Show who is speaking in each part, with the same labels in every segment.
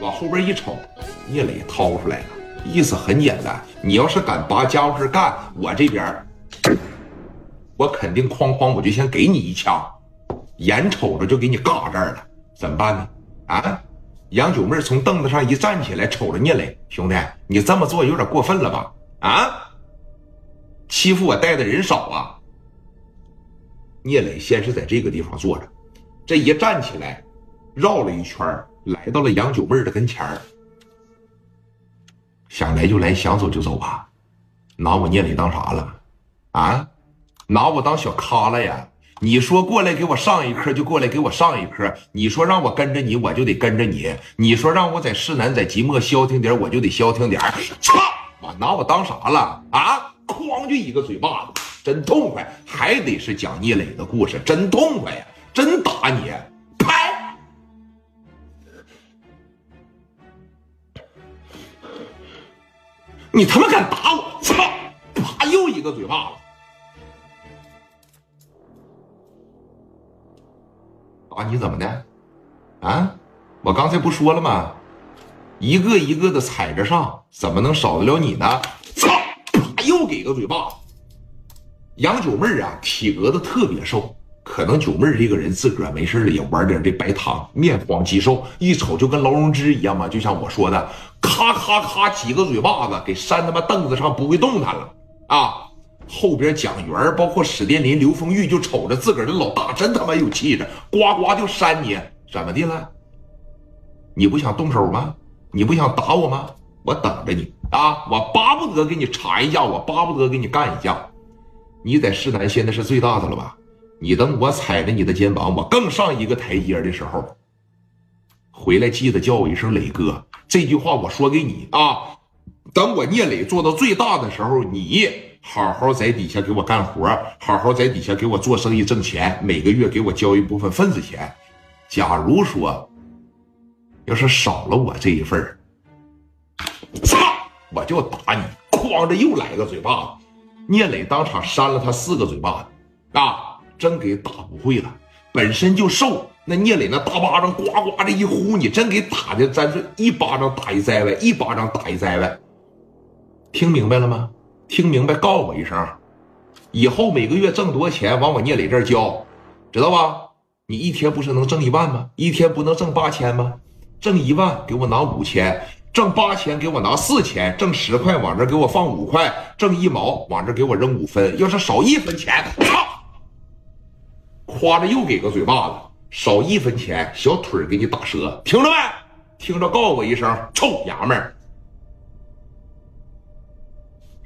Speaker 1: 往后边一瞅，聂磊掏出来了，意思很简单，你要是敢拔家伙事干，我这边，我肯定哐哐我就先给你一枪，眼瞅着就给你嘎这儿了，怎么办呢？啊？杨九妹从凳子上一站起来，瞅着聂磊兄弟，你这么做有点过分了吧？啊？欺负我带的人少啊？聂磊先是在这个地方坐着，这一站起来，绕了一圈来到了杨九妹的跟前儿想来就来，想走就走吧？拿我聂磊当啥了？啊？拿我当小咖了呀？你说过来给我上一课就过来给我上一课，你说让我跟着你我就得跟着你，你说让我在市南在即墨消停点我就得消停点操！我拿我当啥了啊？哐就一个嘴巴子，真痛快！还得是讲聂磊的故事，真痛快呀！真打你，你他妈敢打我！操！啪！又一个嘴巴子。打你怎么的？啊！我刚才不说了吗？一个一个的踩着上，怎么能少得了你呢？操！啪！又给个嘴巴子。杨九妹啊，体格子特别瘦，可能九妹这个人自个儿没事了也玩点这白糖，面黄肌瘦，一瞅就跟劳荣枝一样嘛。就像我说的，咔咔咔几个嘴巴子给扇他妈凳子上不会动弹了啊！后边蒋元包括史殿林、刘丰玉就瞅着自个儿的老大，真他妈有气质，呱呱就扇你，怎么的了？你不想动手吗？你不想打我吗？我等着你啊！我巴不得给你查一下，我巴不得给你干一架。你在市南现在是最大的了吧？你等我踩着你的肩膀，我更上一个台阶的时候，回来记得叫我一声磊哥。这句话我说给你啊。等我聂磊做到最大的时候，你。好好在底下给我干活，好好在底下给我做生意挣钱，每个月给我交一部分份子钱。假如说，要是少了我这一份操，我就打你！哐着又来个嘴巴子，聂磊当场扇了他四个嘴巴子，啊，真给打不会了。本身就瘦，那聂磊那大巴掌呱呱的一呼，你真给打的，咱是一巴掌打一栽歪，一巴掌打一栽歪。听明白了吗？听明白，告我一声，以后每个月挣多少钱往我聂磊这儿交，知道吧？你一天不是能挣一万吗？一天不能挣八千吗？挣一万给我拿五千，挣八千给我拿四千，挣十块往这给我放五块，挣一毛往这给我扔五分。要是少一分钱，操！夸着又给个嘴巴子，少一分钱，小腿给你打折，听着没？听着，告诉我一声，臭娘们儿。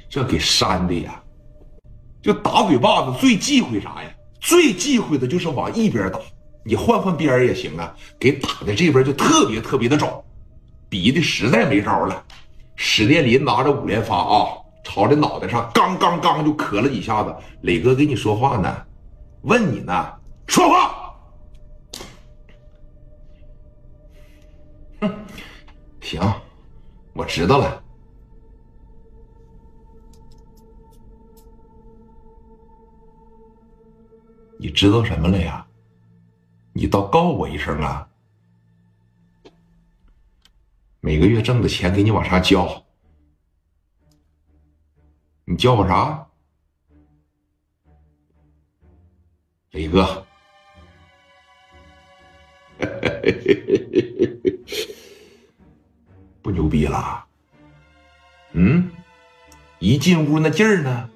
Speaker 1: 这给扇的呀！就打嘴巴子最忌讳啥呀？最忌讳的就是往一边打，你换换边也行啊。给打的这边就特别特别的肿，逼的实在没招了。史殿林拿着五连发啊，朝着脑袋上刚刚刚就磕了几下子。磊哥跟你说话呢，问你呢，说话。哼，行，我知道了。你知道什么了呀？你倒告我一声啊！每个月挣的钱给你往上交，你叫我啥？磊哥，不牛逼了？嗯，一进屋那劲儿呢？